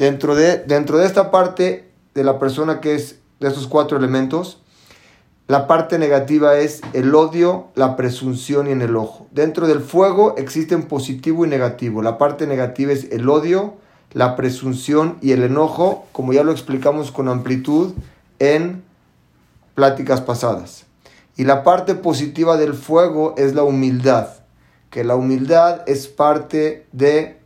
Dentro de, dentro de esta parte de la persona que es de esos cuatro elementos, la parte negativa es el odio, la presunción y en el ojo. Dentro del fuego existen positivo y negativo. La parte negativa es el odio, la presunción y el enojo, como ya lo explicamos con amplitud en pláticas pasadas. Y la parte positiva del fuego es la humildad, que la humildad es parte de,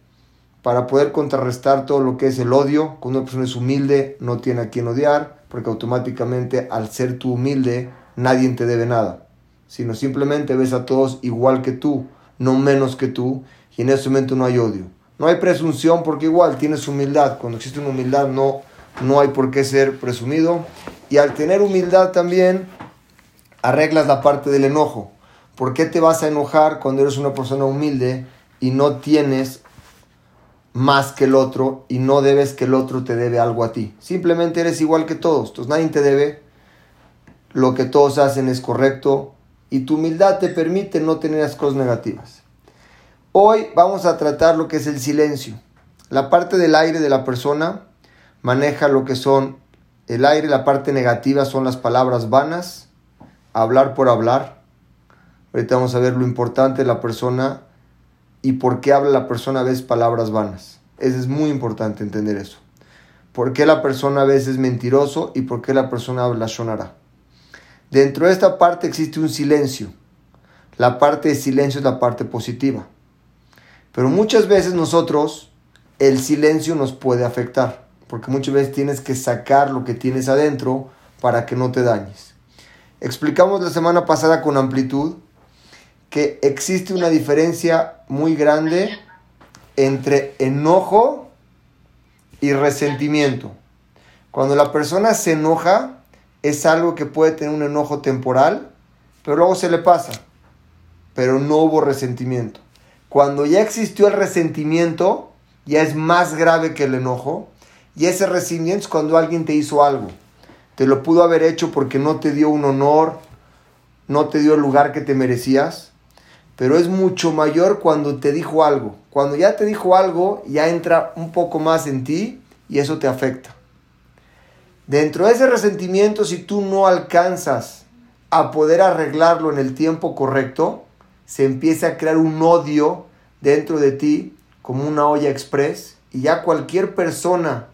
para poder contrarrestar todo lo que es el odio, cuando una persona es humilde no tiene a quien odiar, porque automáticamente al ser tú humilde nadie te debe nada, sino simplemente ves a todos igual que tú, no menos que tú, y en ese momento no hay odio. No hay presunción porque igual tienes humildad. Cuando existe una humildad no, no hay por qué ser presumido. Y al tener humildad también arreglas la parte del enojo. ¿Por qué te vas a enojar cuando eres una persona humilde y no tienes más que el otro y no debes que el otro te debe algo a ti? Simplemente eres igual que todos. Entonces nadie te debe. Lo que todos hacen es correcto y tu humildad te permite no tener las cosas negativas. Hoy vamos a tratar lo que es el silencio. La parte del aire de la persona maneja lo que son el aire, la parte negativa son las palabras vanas, hablar por hablar. Ahorita vamos a ver lo importante de la persona y por qué habla la persona a veces palabras vanas. Eso es muy importante entender eso. ¿Por qué la persona a veces es mentiroso y por qué la persona habla shonara? Dentro de esta parte existe un silencio. La parte de silencio es la parte positiva. Pero muchas veces nosotros el silencio nos puede afectar, porque muchas veces tienes que sacar lo que tienes adentro para que no te dañes. Explicamos la semana pasada con amplitud que existe una diferencia muy grande entre enojo y resentimiento. Cuando la persona se enoja, es algo que puede tener un enojo temporal, pero luego se le pasa. Pero no hubo resentimiento. Cuando ya existió el resentimiento, ya es más grave que el enojo. Y ese resentimiento es cuando alguien te hizo algo. Te lo pudo haber hecho porque no te dio un honor, no te dio el lugar que te merecías. Pero es mucho mayor cuando te dijo algo. Cuando ya te dijo algo, ya entra un poco más en ti y eso te afecta. Dentro de ese resentimiento, si tú no alcanzas a poder arreglarlo en el tiempo correcto, se empieza a crear un odio dentro de ti como una olla express y ya cualquier persona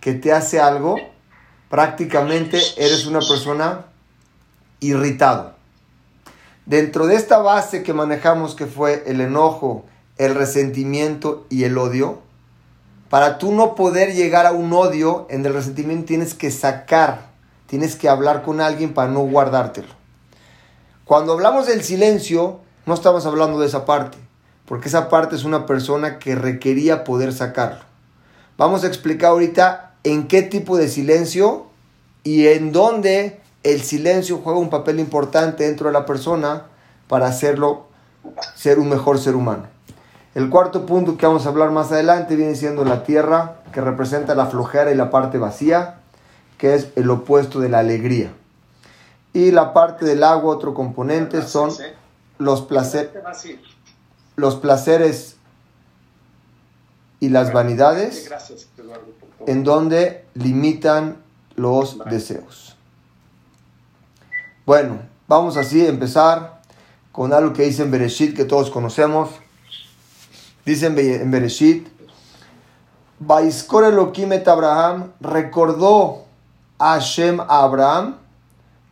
que te hace algo, prácticamente eres una persona irritado. Dentro de esta base que manejamos que fue el enojo, el resentimiento y el odio, para tú no poder llegar a un odio en el resentimiento tienes que sacar, tienes que hablar con alguien para no guardártelo. Cuando hablamos del silencio, no estamos hablando de esa parte, porque esa parte es una persona que requería poder sacarlo. Vamos a explicar ahorita en qué tipo de silencio y en dónde el silencio juega un papel importante dentro de la persona para hacerlo ser un mejor ser humano. El cuarto punto que vamos a hablar más adelante viene siendo la tierra, que representa la flojera y la parte vacía, que es el opuesto de la alegría. Y la parte del agua, otro componente, son los, los placeres y las vanidades en donde limitan los deseos. Bueno, vamos así a empezar con algo que dice en que todos conocemos. Dice en Bereshit, Baiskor Elohim et Abraham recordó a Hashem a Abraham,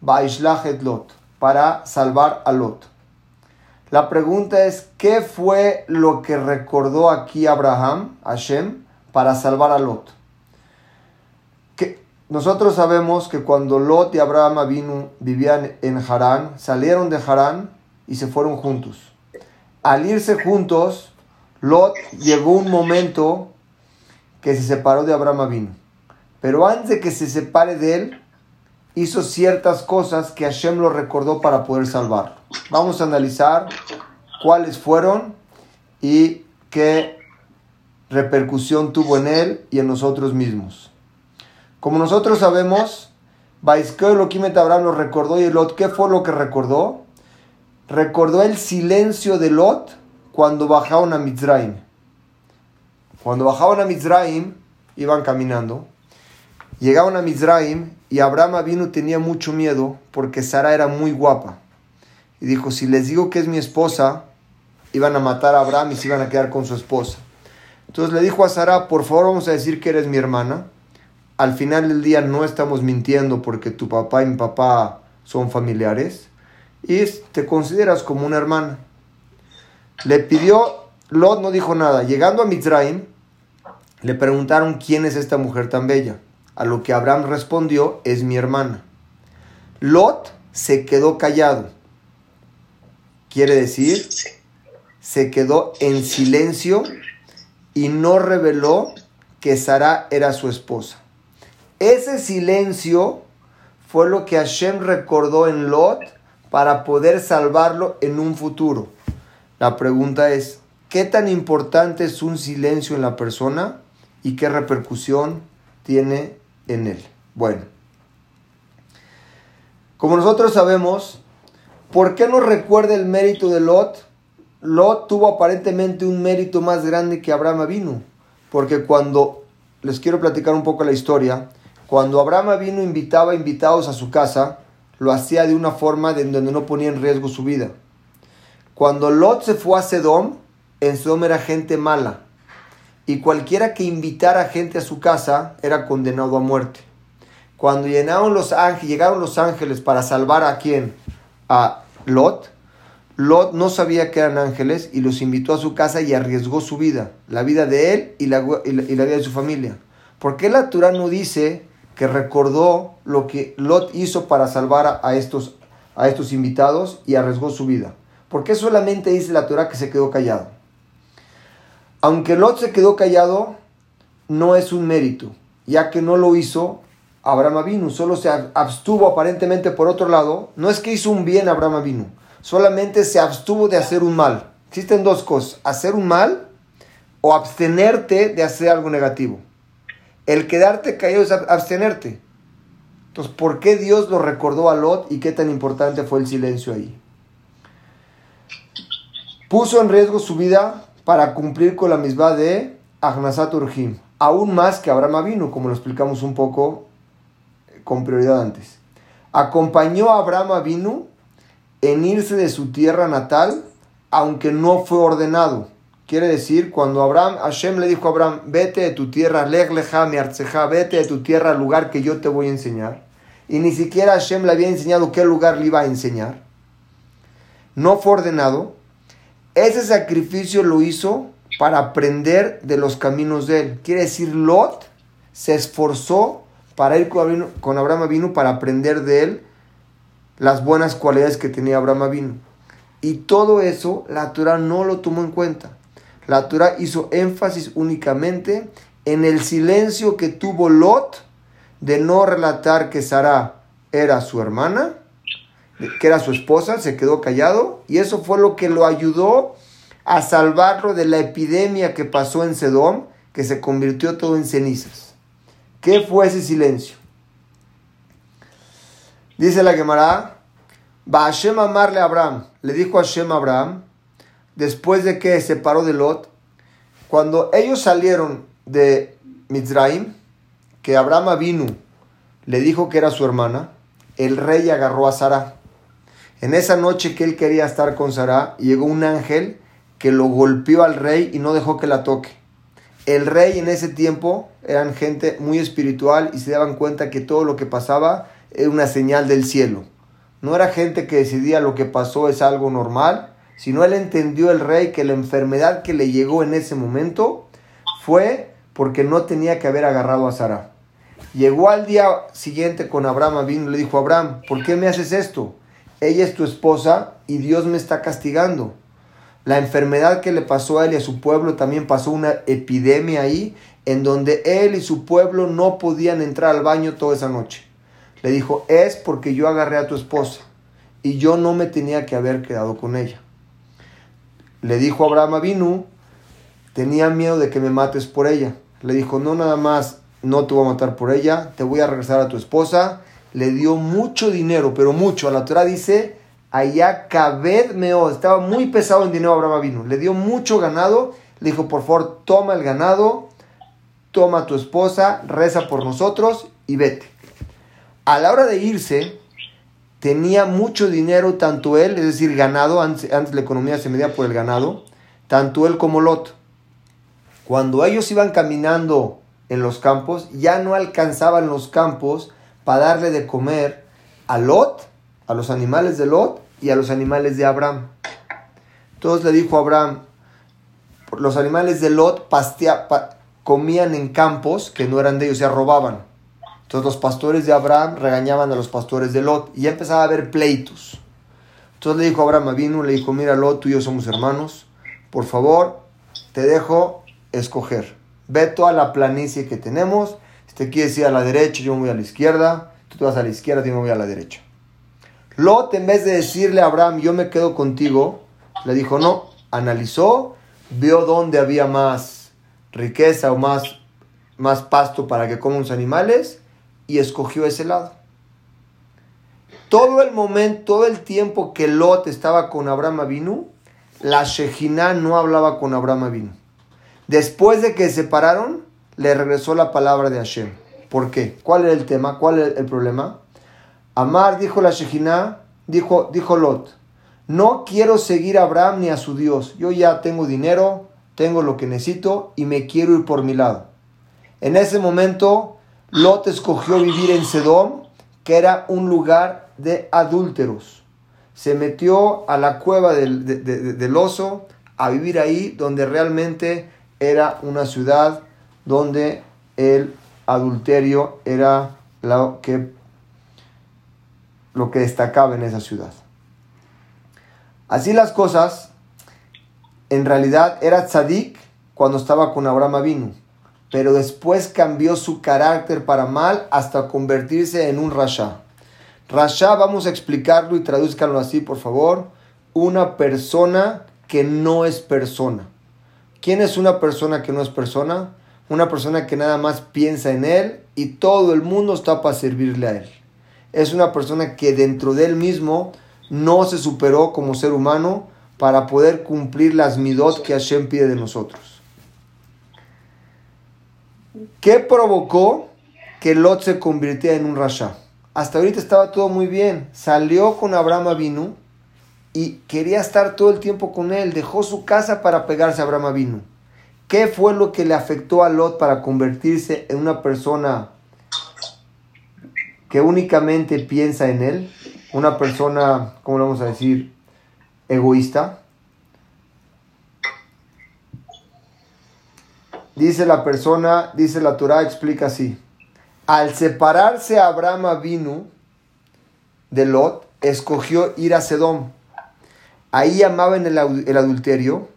Baishlach et Lot, para salvar a Lot. La pregunta es, ¿qué fue lo que recordó aquí Abraham, Hashem, para salvar a Lot? Nosotros sabemos que cuando Lot y Abraham vino, vivían en Harán, salieron de Harán y se fueron juntos. Al irse juntos, Lot llegó un momento que se separó de Abraham vino. Pero antes de que se separe de él, hizo ciertas cosas que Hashem lo recordó para poder salvarlo. Vamos a analizar cuáles fueron y qué repercusión tuvo en él y en nosotros mismos. Como nosotros sabemos, Abraham lo recordó y Lot, ¿qué fue lo que recordó? Recordó el silencio de Lot cuando bajaron a Mizraim. Cuando bajaron a Mizraim, iban caminando, llegaron a Mizraim y Abraham vino tenía mucho miedo porque Sara era muy guapa. Y dijo, si les digo que es mi esposa, iban a matar a Abraham y se iban a quedar con su esposa. Entonces le dijo a Sara, por favor vamos a decir que eres mi hermana. Al final del día no estamos mintiendo porque tu papá y mi papá son familiares. Y te consideras como una hermana. Le pidió, Lot no dijo nada. Llegando a Mizraim, le preguntaron quién es esta mujer tan bella. A lo que Abraham respondió, es mi hermana. Lot se quedó callado. Quiere decir, se quedó en silencio y no reveló que Sara era su esposa. Ese silencio fue lo que Hashem recordó en Lot para poder salvarlo en un futuro. La pregunta es, ¿qué tan importante es un silencio en la persona y qué repercusión tiene en él? Bueno, como nosotros sabemos, ¿por qué nos recuerda el mérito de Lot? Lot tuvo aparentemente un mérito más grande que Abraham vino, porque cuando, les quiero platicar un poco la historia, cuando Abraham vino invitaba invitados a su casa, lo hacía de una forma de donde no ponía en riesgo su vida. Cuando Lot se fue a Sedom, en Sedom era gente mala, y cualquiera que invitara gente a su casa era condenado a muerte. Cuando llegaron los ángeles, para salvar a quién? A Lot, Lot no sabía que eran ángeles y los invitó a su casa y arriesgó su vida, la vida de él y la, vida de su familia. ¿Por qué la Torah no dice que recordó lo que Lot hizo para salvar a, estos, a estos invitados y arriesgó su vida? ¿Por qué solamente dice la Torah que se quedó callado? Aunque Lot se quedó callado, no es un mérito, ya que no lo hizo Abraham Avinu, solo se abstuvo aparentemente por otro lado. No es que hizo un bien Abraham Avinu, solamente se abstuvo de hacer un mal. Existen dos cosas, hacer un mal o abstenerte de hacer algo negativo. El quedarte callado es abstenerte. Entonces, ¿por qué Dios lo recordó a Lot y qué tan importante fue el silencio ahí? Puso en riesgo su vida para cumplir con la misma de Agnasat Urjim, aún más que Abraham Avinu, como lo explicamos un poco con prioridad antes. Acompañó a Abraham Avinu en irse de su tierra natal, aunque no fue ordenado. Quiere decir, cuando Abraham, Hashem le dijo a Abraham, vete de tu tierra, leg mi arceja, vete de tu tierra al lugar que yo te voy a enseñar. Y ni siquiera Hashem le había enseñado qué lugar le iba a enseñar. No fue ordenado. Ese sacrificio lo hizo para aprender de los caminos de él. Quiere decir, Lot se esforzó para ir con Abraham vino para aprender de él las buenas cualidades que tenía Abraham vino. Y todo eso la Torah no lo tomó en cuenta. La Torah hizo énfasis únicamente en el silencio que tuvo Lot de no relatar que Sara era su hermana, que era su esposa, se quedó callado y eso fue lo que lo ayudó a salvarlo de la epidemia que pasó en Sedom, que se convirtió todo en cenizas. ¿Qué fue ese silencio? Dice la Gemara, va Hashem amarle a Abraham. Le dijo a Hashem a Abraham, después de que se separó de Lot, cuando ellos salieron de Mizraim, que Abraham vino, le dijo que era su hermana, el rey agarró a Sara. En esa noche que él quería estar con Sara, llegó un ángel que lo golpeó al rey y no dejó que la toque. El rey en ese tiempo eran gente muy espiritual y se daban cuenta que todo lo que pasaba era una señal del cielo. No era gente que decidía lo que pasó es algo normal, sino él entendió el rey que la enfermedad que le llegó en ese momento fue porque no tenía que haber agarrado a Sara. Llegó al día siguiente con Abraham, vino y le dijo, Abraham, ¿por qué me haces esto? Ella es tu esposa y Dios me está castigando. La enfermedad que le pasó a él y a su pueblo también pasó una epidemia ahí en donde él y su pueblo no podían entrar al baño toda esa noche. Le dijo, es porque yo agarré a tu esposa y yo no me tenía que haber quedado con ella. Le dijo Abraham Avinu, tenía miedo de que me mates por ella. Le dijo, no nada más, no te voy a matar por ella, te voy a regresar a tu esposa. Le dio mucho dinero, pero mucho. A la Torah dice, allá cabed meo, estaba muy pesado en dinero Abraham Avinu. Le dio mucho ganado, le dijo, por favor, toma el ganado, toma a tu esposa, reza por nosotros y vete. A la hora de irse, tenía mucho dinero tanto él, es decir, ganado, antes, la economía se medía por el ganado, tanto él como Lot. Cuando ellos iban caminando en los campos, ya no alcanzaban los campos para darle de comer a Lot, a los animales de Lot y a los animales de Abraham. Entonces le dijo a Abraham, los animales de Lot pastea, comían en campos que no eran de ellos, o sea, robaban. Entonces los pastores de Abraham regañaban a los pastores de Lot y ya empezaba a haber pleitos. Entonces le dijo a Abraham, le dijo, mira Lot, tú y yo somos hermanos, por favor, te dejo escoger. Ve toda la planicie que tenemos, si te quieres ir a la derecha, yo me voy a la izquierda, tú te vas a la izquierda, yo me voy a la derecha. Lot, en vez de decirle a Abraham, yo me quedo contigo, le dijo, no, analizó, vio dónde había más riqueza o más, más pasto para que coman los animales y escogió ese lado. Todo el momento, todo el tiempo que Lot estaba con Abraham Avinu, la Shejina no hablaba con Abraham Avinu. Después de que se separaron, le regresó la palabra de Hashem. ¿Por qué? ¿Cuál era el tema? ¿Cuál era el problema? Amar, dijo la Shejina, dijo, dijo Lot, no quiero seguir a Abraham ni a su Dios. Yo ya tengo dinero, tengo lo que necesito y me quiero ir por mi lado. En ese momento, Lot escogió vivir en Sedom, que era un lugar de adúlteros. Se metió a la cueva del, oso a vivir ahí, donde realmente era una ciudad donde el adulterio era lo que, lo que destacaba en esa ciudad. Así las cosas, en realidad era tzadik cuando estaba con Abraham Avinu pero después cambió su carácter para mal hasta convertirse en un rasha. Rasha, vamos a explicarlo y traduzcanlo así, por favor. Una persona que no es persona. ¿Quién es una persona que no es persona? Una persona que nada más piensa en él y todo el mundo está para servirle a él. Es una persona que dentro de él mismo no se superó como ser humano para poder cumplir las midot que Hashem pide de nosotros. ¿Qué provocó que Lot se convirtiera en un rasha? Hasta ahorita estaba todo muy bien. Salió con Abraham Avinu y quería estar todo el tiempo con él. Dejó su casa para pegarse a Abraham Avinu. ¿Qué fue lo que le afectó a Lot para convertirse en una persona que únicamente piensa en él? Una persona, ¿cómo lo vamos a decir? Egoísta. Dice la persona, dice la Torah, explica así. Al separarse Abraham vino de Lot, escogió ir a Sedom. Ahí amaban el, el adulterio.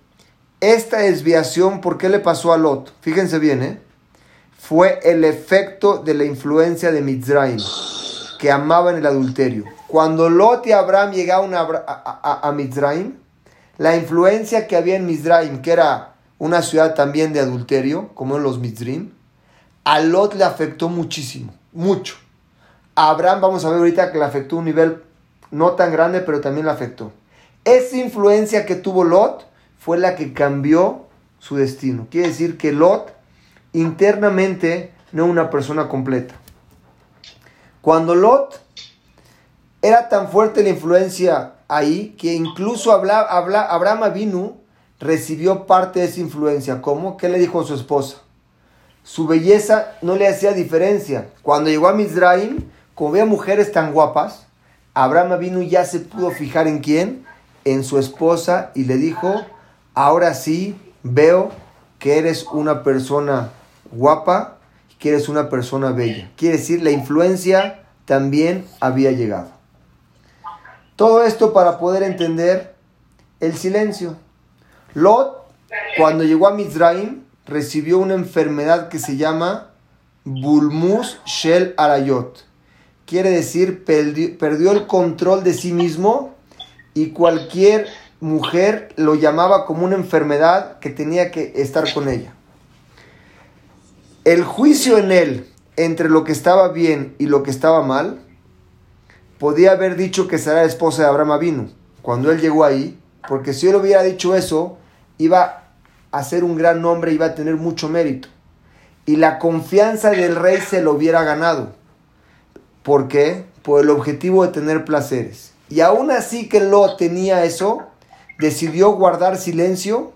Esta desviación, ¿por qué le pasó a Lot? Fíjense bien, ¿eh? Fue el efecto de la influencia de Mizraim, que amaban el adulterio. Cuando Lot y Abraham llegaron a, a, a Mizraim, la influencia que había en Mizraim, que era una ciudad también de adulterio, como en los Mizrim, a Lot le afectó muchísimo, mucho. A Abraham vamos a ver ahorita que le afectó un nivel no tan grande, pero también le afectó. Esa influencia que tuvo Lot fue la que cambió su destino. Quiere decir que Lot internamente no es una persona completa. Cuando Lot era tan fuerte la influencia ahí que incluso habla, habla, Abraham vino recibió parte de esa influencia. ¿Cómo? ¿Qué le dijo a su esposa? Su belleza no le hacía diferencia. Cuando llegó a Mizraim, como veía mujeres tan guapas, Abraham vino y ya se pudo fijar en quién, en su esposa, y le dijo, ahora sí veo que eres una persona guapa que eres una persona bella. Quiere decir, la influencia también había llegado. Todo esto para poder entender el silencio. Lot, cuando llegó a Mizraim, recibió una enfermedad que se llama Bulmus Shel Arayot. Quiere decir, perdió, el control de sí mismo y cualquier mujer lo llamaba como una enfermedad que tenía que estar con ella. El juicio en él entre lo que estaba bien y lo que estaba mal, podía haber dicho que será esposa de Abraham Avinu cuando él llegó ahí, porque si él hubiera dicho eso, iba a ser un gran nombre, iba a tener mucho mérito. y la confianza del rey se lo hubiera ganado. ¿Por qué? Por el objetivo de tener placeres. Y aún así que lo tenía eso, decidió guardar silencio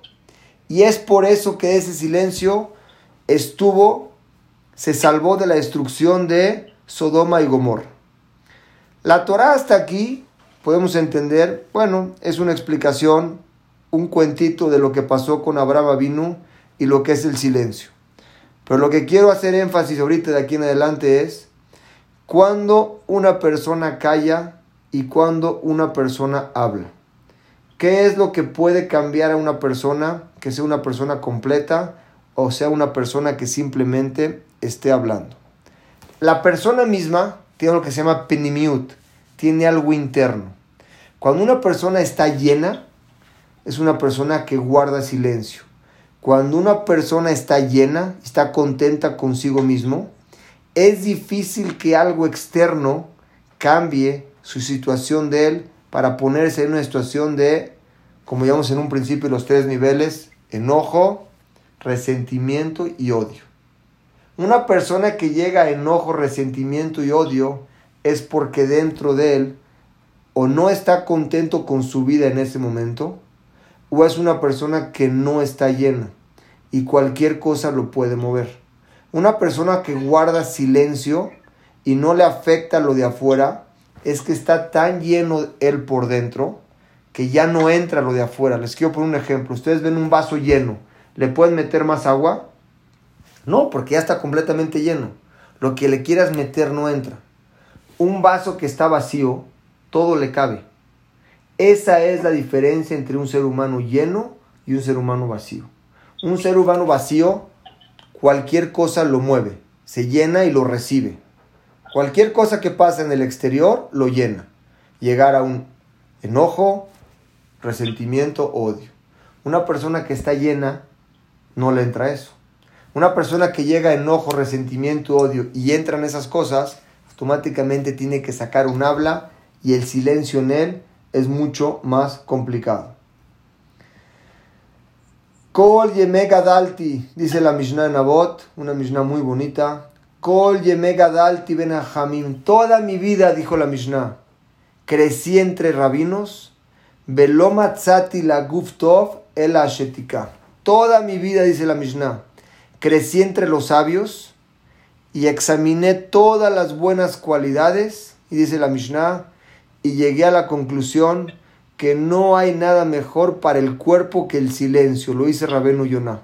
y es por eso que ese silencio estuvo, se salvó de la destrucción de Sodoma y Gomorra. La Torah hasta aquí podemos entender, bueno, es una explicación, un cuentito de lo que pasó con Abraham Avinu y lo que es el silencio. Pero lo que quiero hacer énfasis ahorita de aquí en adelante es cuando una persona calla y cuando una persona habla. ¿Qué es lo que puede cambiar a una persona que sea una persona completa o sea una persona que simplemente esté hablando? La persona misma tiene lo que se llama penimiut, tiene algo interno. Cuando una persona está llena, es una persona que guarda silencio. Cuando una persona está llena, está contenta consigo mismo, es difícil que algo externo cambie su situación de él para ponerse en una situación de, como llamamos en un principio, los tres niveles, enojo, resentimiento y odio. Una persona que llega a enojo, resentimiento y odio es porque dentro de él o no está contento con su vida en ese momento, o es una persona que no está llena y cualquier cosa lo puede mover. Una persona que guarda silencio y no le afecta lo de afuera, es que está tan lleno él por dentro que ya no entra lo de afuera. Les quiero poner un ejemplo. Ustedes ven un vaso lleno, ¿le pueden meter más agua? No, porque ya está completamente lleno. Lo que le quieras meter no entra. Un vaso que está vacío, todo le cabe. Esa es la diferencia entre un ser humano lleno y un ser humano vacío. Un ser humano vacío, cualquier cosa lo mueve, se llena y lo recibe. Cualquier cosa que pasa en el exterior lo llena. Llegar a un enojo, resentimiento, odio. Una persona que está llena no le entra eso. Una persona que llega a enojo, resentimiento, odio y entra en esas cosas, automáticamente tiene que sacar un habla y el silencio en él es mucho más complicado. Kol Yemega Dalti, dice la Mishnah en Abot, una Mishnah muy bonita. Kol Yemega Dalti Ben toda mi vida, dijo la Mishnah, crecí entre rabinos, Velomatzati la Guftov el Ashetika. Toda mi vida, dice la Mishnah, crecí entre los sabios y examiné todas las buenas cualidades, y dice la Mishnah, y llegué a la conclusión que no hay nada mejor para el cuerpo que el silencio. Lo dice Rabenu Yonah.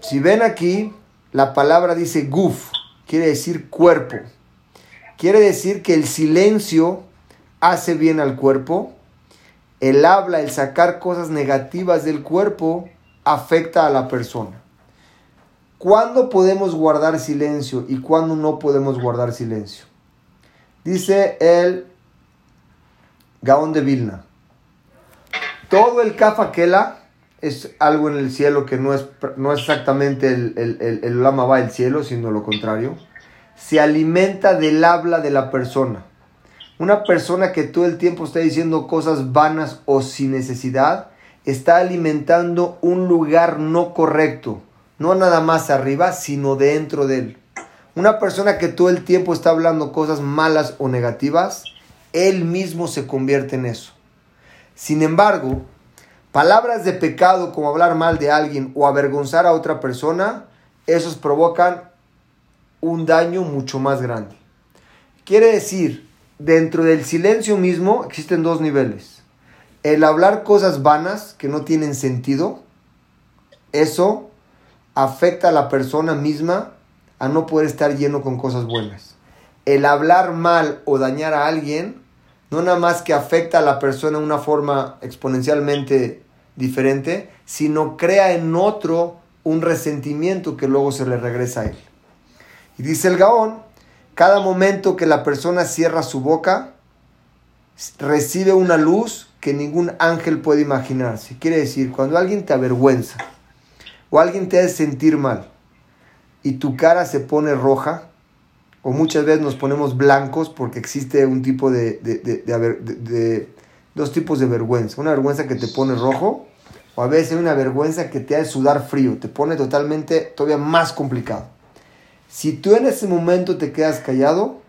Si ven aquí, la palabra dice guf, quiere decir cuerpo. Quiere decir que el silencio hace bien al cuerpo. El habla, el sacar cosas negativas del cuerpo, afecta a la persona. ¿Cuándo podemos guardar silencio y cuándo no podemos guardar silencio? Dice el Gaón de Vilna. Todo el Kafakela es algo en el cielo que no es, no exactamente el, el, el, Lama va el cielo, sino lo contrario. Se alimenta del habla de la persona. Una persona que todo el tiempo está diciendo cosas vanas o sin necesidad, está alimentando un lugar no correcto. No nada más arriba, sino dentro de él. Una persona que todo el tiempo está hablando cosas malas o negativas, él mismo se convierte en eso. Sin embargo, palabras de pecado como hablar mal de alguien o avergonzar a otra persona, esos provocan un daño mucho más grande. Quiere decir, dentro del silencio mismo existen dos niveles. El hablar cosas vanas que no tienen sentido, eso afecta a la persona misma a no poder estar lleno con cosas buenas. El hablar mal o dañar a alguien no nada más que afecta a la persona de una forma exponencialmente diferente, sino crea en otro un resentimiento que luego se le regresa a él. Y dice el Gaón, cada momento que la persona cierra su boca, recibe una luz que ningún ángel puede imaginarse. Quiere decir, cuando alguien te avergüenza o alguien te hace sentir mal, y tu cara se pone roja, o muchas veces nos ponemos blancos porque existe un tipo de, de, de, dos tipos de vergüenza. Una vergüenza que te pone rojo o a veces una vergüenza que te hace sudar frío, te pone totalmente todavía más complicado. Si tú en ese momento te quedas callado,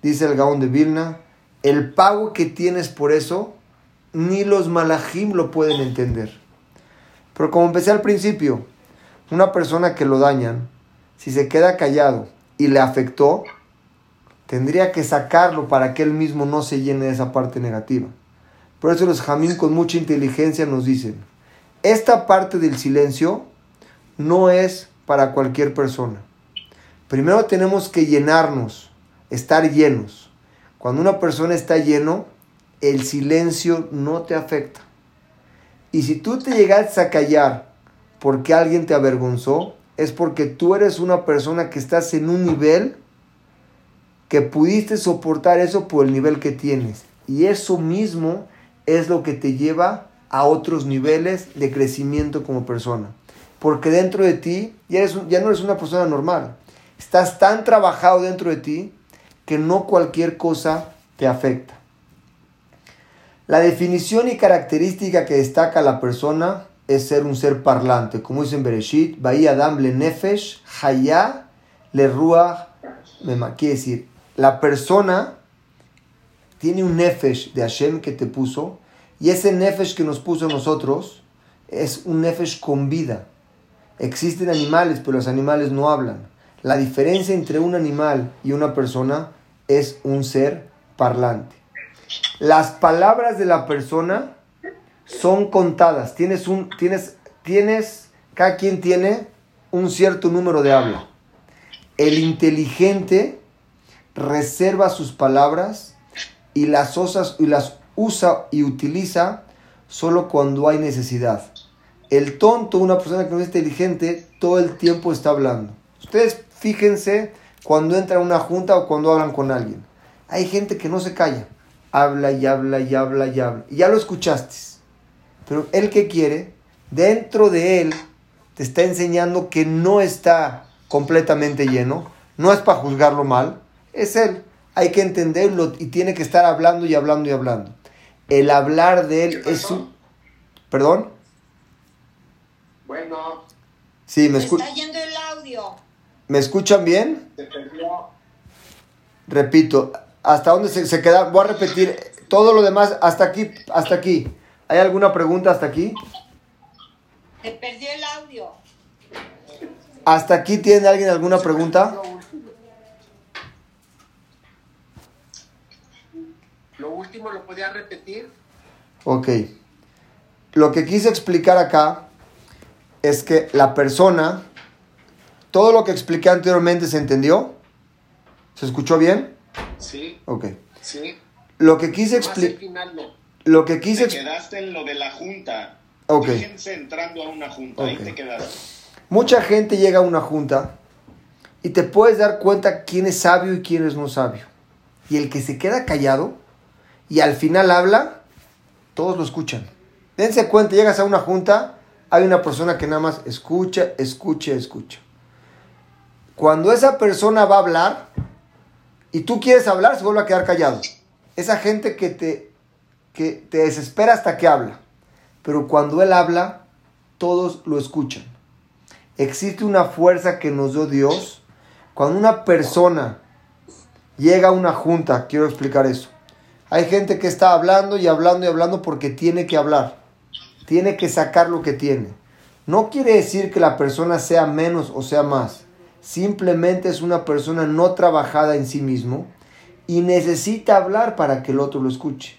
dice el Gaón de Vilna, el pago que tienes por eso, ni los malajim lo pueden entender. Pero como empecé al principio, una persona que lo dañan, si se queda callado y le afectó, tendría que sacarlo para que él mismo no se llene de esa parte negativa. Por eso los jamín con mucha inteligencia nos dicen, esta parte del silencio no es para cualquier persona. Primero tenemos que llenarnos, estar llenos. Cuando una persona está lleno, el silencio no te afecta. Y si tú te llegas a callar porque alguien te avergonzó, es porque tú eres una persona que estás en un nivel que pudiste soportar eso por el nivel que tienes. Y eso mismo es lo que te lleva a otros niveles de crecimiento como persona. Porque dentro de ti ya, eres, ya no eres una persona normal. Estás tan trabajado dentro de ti que no cualquier cosa te afecta. La definición y característica que destaca la persona es ser un ser parlante, como dice en Bereshit, Adam le nefesh, haya le ruach, quiere decir, la persona tiene un nefesh de Hashem que te puso, y ese nefesh que nos puso nosotros es un nefesh con vida. Existen animales, pero los animales no hablan. La diferencia entre un animal y una persona es un ser parlante. Las palabras de la persona son contadas. Tienes un, tienes, tienes, cada quien tiene un cierto número de habla. El inteligente reserva sus palabras y las, osas, y las usa y utiliza solo cuando hay necesidad. El tonto, una persona que no es inteligente, todo el tiempo está hablando. Ustedes fíjense cuando entran a una junta o cuando hablan con alguien. Hay gente que no se calla. Habla y habla y habla y habla. Ya lo escuchaste. Pero él que quiere, dentro de él, te está enseñando que no está completamente lleno. No es para juzgarlo mal. Es él. Hay que entenderlo y tiene que estar hablando y hablando y hablando. El hablar de él es su... ¿Perdón? Bueno. Sí, me escucha. Está yendo el audio. ¿Me escuchan bien? Repito, ¿hasta dónde se, queda? Voy a repetir todo lo demás hasta aquí, hasta aquí. ¿Hay alguna pregunta hasta aquí? Se perdió el audio. ¿Hasta aquí tiene alguien alguna pregunta? Lo último lo podía repetir. Ok. Lo que quise explicar acá es que la persona ¿Todo lo que expliqué anteriormente se entendió? ¿Se escuchó bien? Sí. Ok. Sí. Lo que quise explicar... Lo que quise... Te quedaste en lo de la junta. Ok. Fíjense entrando a una junta, ahí te quedaste. Mucha gente llega a una junta y te puedes dar cuenta quién es sabio y quién es no sabio. Y el que se queda callado y al final habla, todos lo escuchan. Dense cuenta, llegas a una junta, hay una persona que nada más escucha, escucha, escucha. Cuando esa persona va a hablar y tú quieres hablar, se vuelve a quedar callado. Esa gente que te, que te desespera hasta que habla. Pero cuando él habla, todos lo escuchan. Existe una fuerza que nos dio Dios. Cuando una persona llega a una junta, quiero explicar eso. Hay gente que está hablando y hablando y hablando porque tiene que hablar. Tiene que sacar lo que tiene. No quiere decir que la persona sea menos o sea más simplemente es una persona no trabajada en sí mismo y necesita hablar para que el otro lo escuche.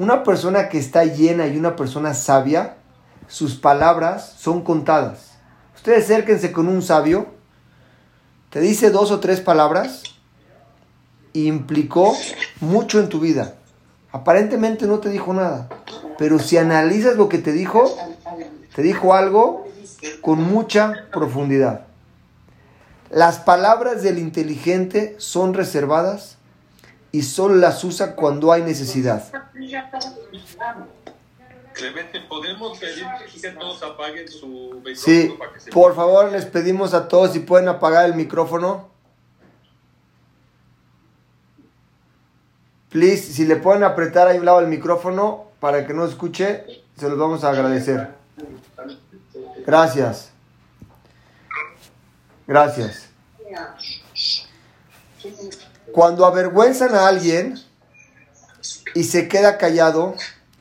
Una persona que está llena y una persona sabia, sus palabras son contadas. Ustedes acérquense con un sabio, te dice dos o tres palabras y implicó mucho en tu vida. Aparentemente no te dijo nada, pero si analizas lo que te dijo, te dijo algo con mucha profundidad. Las palabras del inteligente son reservadas y solo las usa cuando hay necesidad. Clemente, ¿podemos pedir que todos apaguen su micrófono? Sí, por favor, les pedimos a todos si pueden apagar el micrófono. Please, si le pueden apretar ahí un lado el micrófono para que no escuche, se los vamos a agradecer. Gracias. Gracias. Cuando avergüenzan a alguien y se queda callado,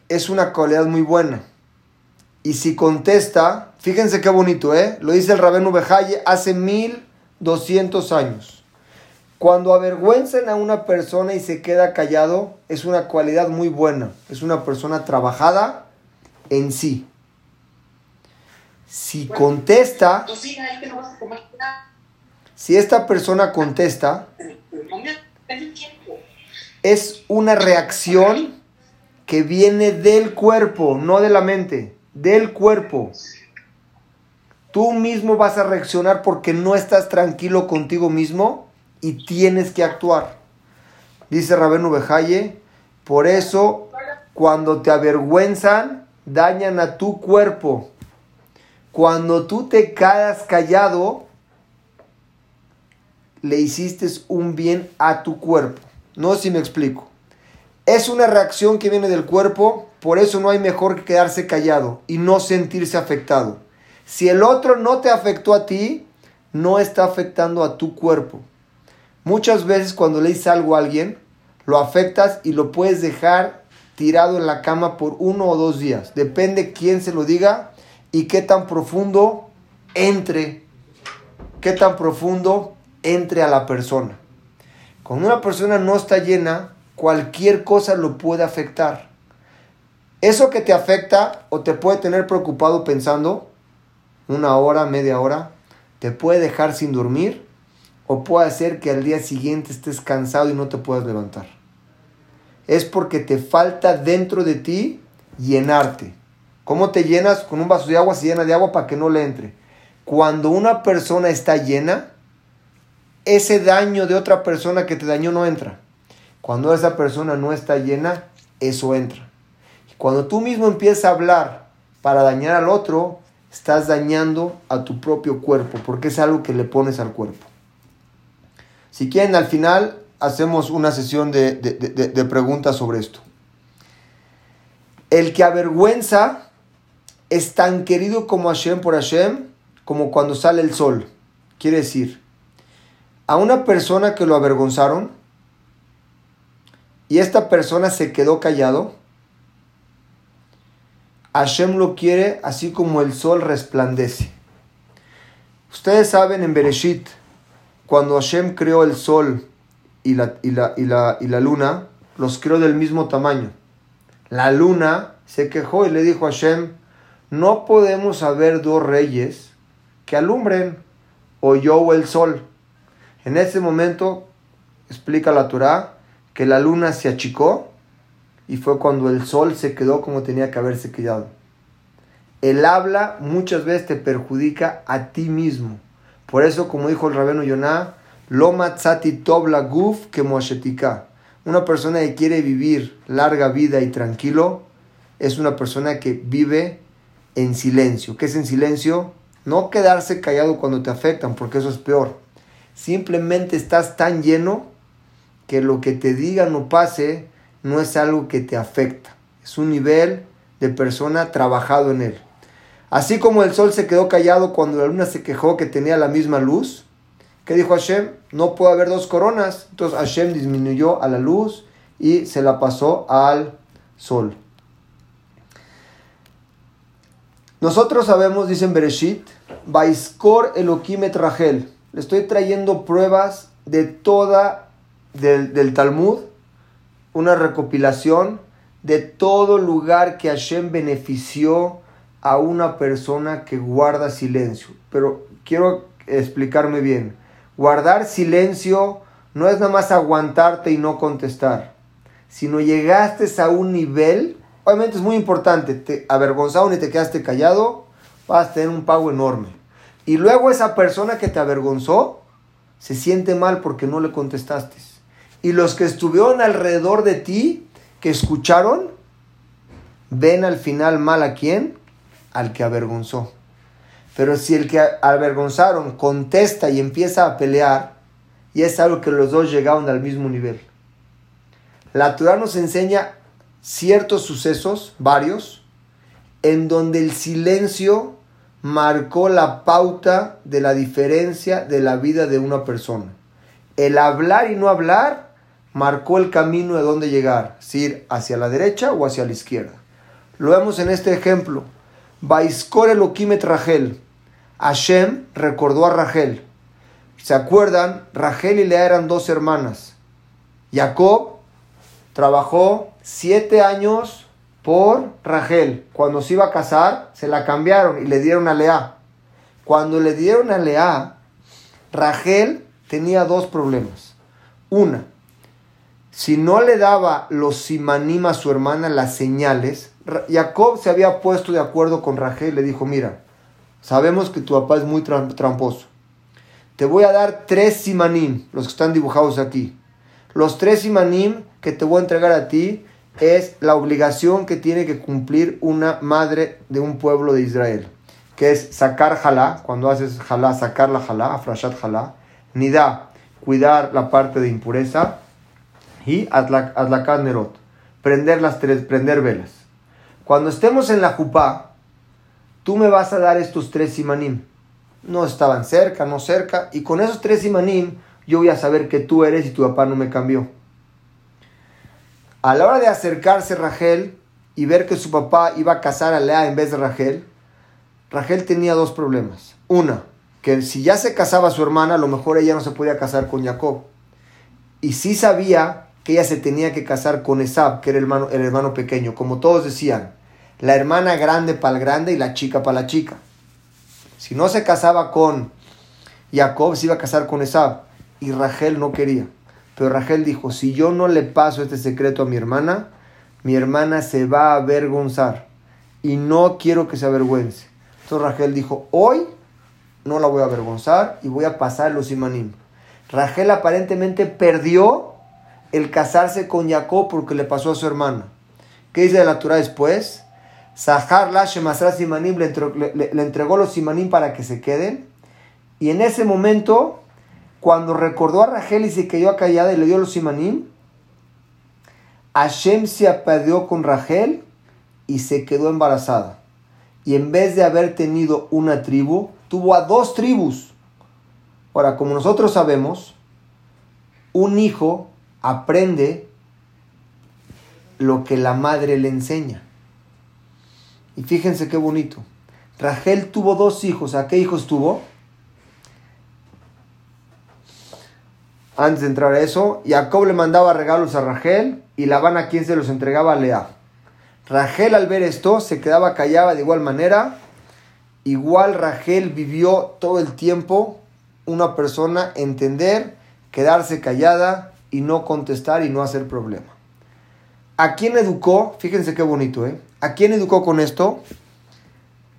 es una cualidad muy buena. Y si contesta, fíjense qué bonito, ¿eh? Lo dice el Rabenu Bejaye hace 1200 años. Cuando avergüenzan a una persona y se queda callado, es una cualidad muy buena. Es una persona trabajada en sí. Si contesta, si esta persona contesta, es una reacción que viene del cuerpo, no de la mente, del cuerpo. Tú mismo vas a reaccionar porque no estás tranquilo contigo mismo y tienes que actuar. Dice Rabenu Bejaye, por eso cuando te avergüenzan, dañan a tu cuerpo. Cuando tú te quedas callado, le hiciste un bien a tu cuerpo. No si me explico. Es una reacción que viene del cuerpo, por eso no hay mejor que quedarse callado y no sentirse afectado. Si el otro no te afectó a ti, no está afectando a tu cuerpo. Muchas veces cuando le dices algo a alguien, lo afectas y lo puedes dejar tirado en la cama por uno o dos días. Depende quién se lo diga y qué tan profundo entre, qué tan profundo entre a la persona. Cuando una persona no está llena, cualquier cosa lo puede afectar. Eso que te afecta o te puede tener preocupado pensando una hora, media hora, te puede dejar sin dormir o puede hacer que al día siguiente estés cansado y no te puedas levantar. Es porque te falta dentro de ti llenarte. ¿Cómo te llenas? Con un vaso de agua se llena de agua para que no le entre. Cuando una persona está llena, ese daño de otra persona que te dañó no entra. Cuando esa persona no está llena, eso entra. Y cuando tú mismo empiezas a hablar para dañar al otro, estás dañando a tu propio cuerpo, porque es algo que le pones al cuerpo. Si quieren, al final hacemos una sesión de, de, de, de preguntas sobre esto. El que avergüenza es tan querido como Hashem por Hashem, como cuando sale el sol. Quiere decir, a una persona que lo avergonzaron y esta persona se quedó callado, Hashem lo quiere así como el sol resplandece. Ustedes saben en Bereshit, cuando Hashem creó el sol y la, y la, y la, y la luna, los creó del mismo tamaño. La luna se quejó y le dijo a Hashem, no podemos haber dos reyes que alumbren, o yo o el sol. En ese momento, explica la Torah, que la luna se achicó y fue cuando el sol se quedó como tenía que haberse quedado. El habla muchas veces te perjudica a ti mismo. Por eso, como dijo el rabino Yonah, lo matzati tov la guf que Una persona que quiere vivir larga vida y tranquilo es una persona que vive en silencio. ¿Qué es en silencio? No quedarse callado cuando te afectan, porque eso es peor. Simplemente estás tan lleno que lo que te digan o pase no es algo que te afecta. Es un nivel de persona trabajado en él. Así como el sol se quedó callado cuando la luna se quejó que tenía la misma luz, ¿qué dijo Hashem? No puede haber dos coronas. Entonces Hashem disminuyó a la luz y se la pasó al sol. Nosotros sabemos, dicen Bereshit, Baiskor Elohim Rachel. Le estoy trayendo pruebas de toda, del, del Talmud, una recopilación de todo lugar que Hashem benefició a una persona que guarda silencio. Pero quiero explicarme bien. Guardar silencio no es nada más aguantarte y no contestar, sino llegaste a un nivel, obviamente es muy importante, te avergonzaron y te quedaste callado, vas a tener un pago enorme. Y luego esa persona que te avergonzó se siente mal porque no le contestaste. Y los que estuvieron alrededor de ti, que escucharon, ven al final mal a quién? Al que avergonzó. Pero si el que avergonzaron contesta y empieza a pelear, y es algo que los dos llegaron al mismo nivel. La Torah nos enseña ciertos sucesos, varios, en donde el silencio marcó la pauta de la diferencia de la vida de una persona. El hablar y no hablar marcó el camino de dónde llegar, si ir hacia la derecha o hacia la izquierda. Lo vemos en este ejemplo. Baiskor Elokimet Rachel. Hashem recordó a Rachel. ¿Se acuerdan? Rachel y Lea eran dos hermanas. Jacob trabajó siete años por Rachel. Cuando se iba a casar, se la cambiaron y le dieron a Lea. Cuando le dieron a Lea, Rachel tenía dos problemas. Una, si no le daba los simanim a su hermana, las señales, Jacob se había puesto de acuerdo con Rachel le dijo, mira, sabemos que tu papá es muy tramposo. Te voy a dar tres simanim, los que están dibujados aquí. Los tres simanim que te voy a entregar a ti es la obligación que tiene que cumplir una madre de un pueblo de Israel, que es sacar jalá, cuando haces jalá, sacar la jalá, afrashat jalá, nida, cuidar la parte de impureza, y adlakat nerot, prender las tres, prender velas. Cuando estemos en la jupá, tú me vas a dar estos tres simanim. No estaban cerca, no cerca, y con esos tres simanim yo voy a saber que tú eres y tu papá no me cambió. A la hora de acercarse Rachel y ver que su papá iba a casar a Lea en vez de Rachel, Rachel tenía dos problemas. Una, que si ya se casaba su hermana, a lo mejor ella no se podía casar con Jacob. Y sí sabía que ella se tenía que casar con Esab, que era el hermano, el hermano pequeño. Como todos decían, la hermana grande para el grande y la chica para la chica. Si no se casaba con Jacob, se iba a casar con Esab. Y Rachel no quería. Pero Rachel dijo, si yo no le paso este secreto a mi hermana, mi hermana se va a avergonzar. Y no quiero que se avergüence. Entonces Rachel dijo, hoy no la voy a avergonzar y voy a pasar los imanim. Rachel aparentemente perdió el casarse con Jacob porque le pasó a su hermana. ¿Qué dice la Torah después? Sahar la Simanim le entregó los simanim para que se queden. Y en ese momento cuando recordó a Rachel y se quedó callada y le dio los simanim, Hashem se apedió con Rachel y se quedó embarazada. Y en vez de haber tenido una tribu, tuvo a dos tribus. Ahora, como nosotros sabemos, un hijo aprende lo que la madre le enseña. Y fíjense qué bonito. Rachel tuvo dos hijos. ¿A qué hijos tuvo? Antes de entrar a eso, Jacob le mandaba regalos a Rachel y Labán a quien se los entregaba a Lea. Rachel al ver esto se quedaba callada de igual manera. Igual Rachel vivió todo el tiempo una persona entender, quedarse callada y no contestar y no hacer problema. ¿A quién educó? Fíjense qué bonito, ¿eh? ¿A quién educó con esto?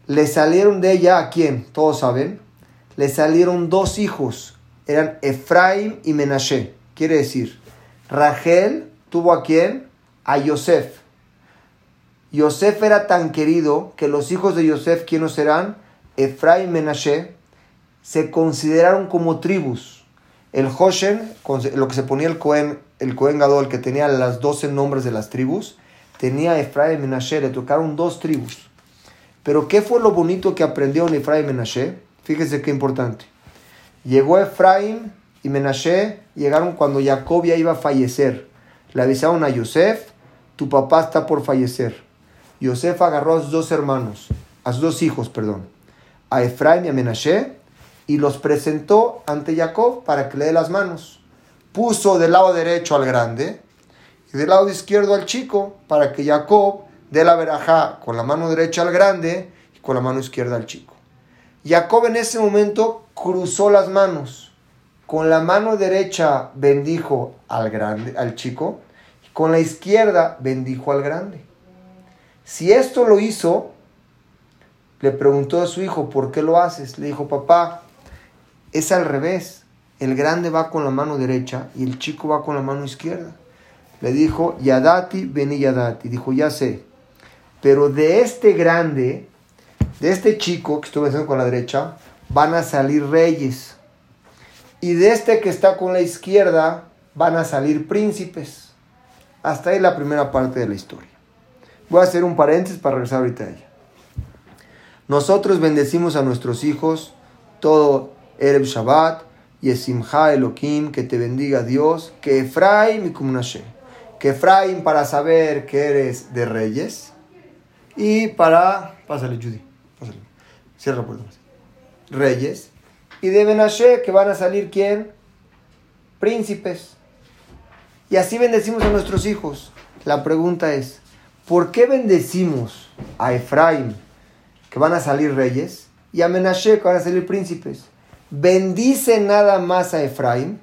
Le salieron de ella, ¿a quién? Todos saben. Le salieron dos hijos eran Efraim y Menashe. Quiere decir, Rachel tuvo a quién? A Yosef. Yosef era tan querido que los hijos de Yosef, ¿quiénes eran? Efraim y Menashe, se consideraron como tribus. El Hoshen, lo que se ponía el Cohen, el Cohen Gadol, que tenía las doce nombres de las tribus, tenía Efraim y Menashe, le tocaron dos tribus. Pero ¿qué fue lo bonito que aprendió en Efraim y Menashe? Fíjense qué importante. Llegó Efraín y Menashe, llegaron cuando Jacob ya iba a fallecer. Le avisaron a Yosef, tu papá está por fallecer. Yosef agarró a sus dos hermanos, a sus dos hijos, perdón, a Efraín y a Menashe, y los presentó ante Jacob para que le dé las manos. Puso del lado derecho al grande y del lado izquierdo al chico, para que Jacob dé la verajá con la mano derecha al grande y con la mano izquierda al chico. Jacob en ese momento cruzó las manos. Con la mano derecha bendijo al grande, al chico, y con la izquierda bendijo al grande. Si esto lo hizo, le preguntó a su hijo, ¿por qué lo haces? Le dijo, papá, es al revés. El grande va con la mano derecha y el chico va con la mano izquierda. Le dijo, Yadati, vení Yadati. Dijo, ya sé. Pero de este grande de este chico que estuve haciendo con la derecha, van a salir reyes. Y de este que está con la izquierda, van a salir príncipes. Hasta ahí la primera parte de la historia. Voy a hacer un paréntesis para regresar ahorita a ella. Nosotros bendecimos a nuestros hijos todo Ereb Shabbat y Esimha Elohim, que te bendiga Dios, que Efraim y Kumnashe. Que Efraim para saber que eres de reyes y para... Pásale, Judy. Cierra puerta. Reyes. Y de Benashe, que van a salir quién? Príncipes. Y así bendecimos a nuestros hijos. La pregunta es, ¿por qué bendecimos a Efraim, que van a salir reyes, y a Menashe, que van a salir príncipes? Bendice nada más a Efraim,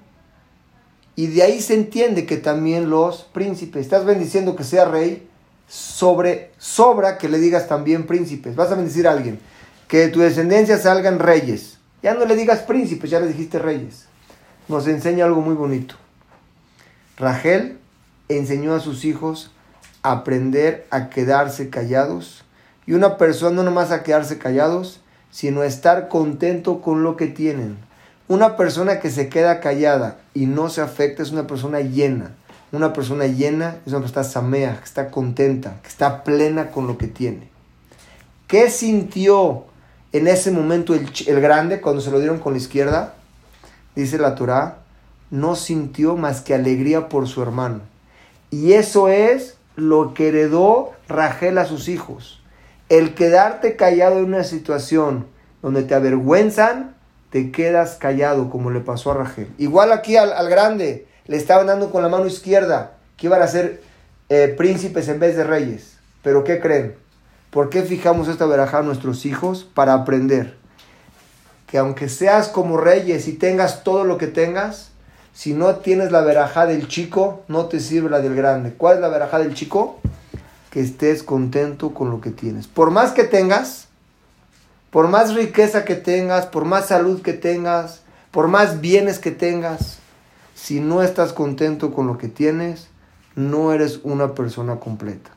y de ahí se entiende que también los príncipes. Estás bendiciendo que sea rey, sobre, sobra que le digas también príncipes. Vas a bendecir a alguien, que de tu descendencia salgan reyes. Ya no le digas príncipes, ya le dijiste reyes. Nos enseña algo muy bonito. Rachel enseñó a sus hijos a aprender a quedarse callados. Y una persona no nomás a quedarse callados, sino a estar contento con lo que tienen. Una persona que se queda callada y no se afecta es una persona llena. Una persona llena es una persona está samea, que está contenta, que está plena con lo que tiene. ¿Qué sintió en ese momento el, el grande cuando se lo dieron con la izquierda? Dice la Torah, no sintió más que alegría por su hermano. Y eso es lo que heredó Rachel a sus hijos. El quedarte callado en una situación donde te avergüenzan, te quedas callado, como le pasó a Rachel. Igual aquí al, al grande, le estaban dando con la mano izquierda, que iban a ser eh, príncipes en vez de reyes. Pero ¿qué creen? ¿Por qué fijamos esta veraja a nuestros hijos? Para aprender que aunque seas como reyes y tengas todo lo que tengas, si no tienes la verajá del chico, no te sirve la del grande. ¿Cuál es la verajá del chico? Que estés contento con lo que tienes. Por más que tengas, por más riqueza que tengas, por más salud que tengas, por más bienes que tengas, si no estás contento con lo que tienes, no eres una persona completa.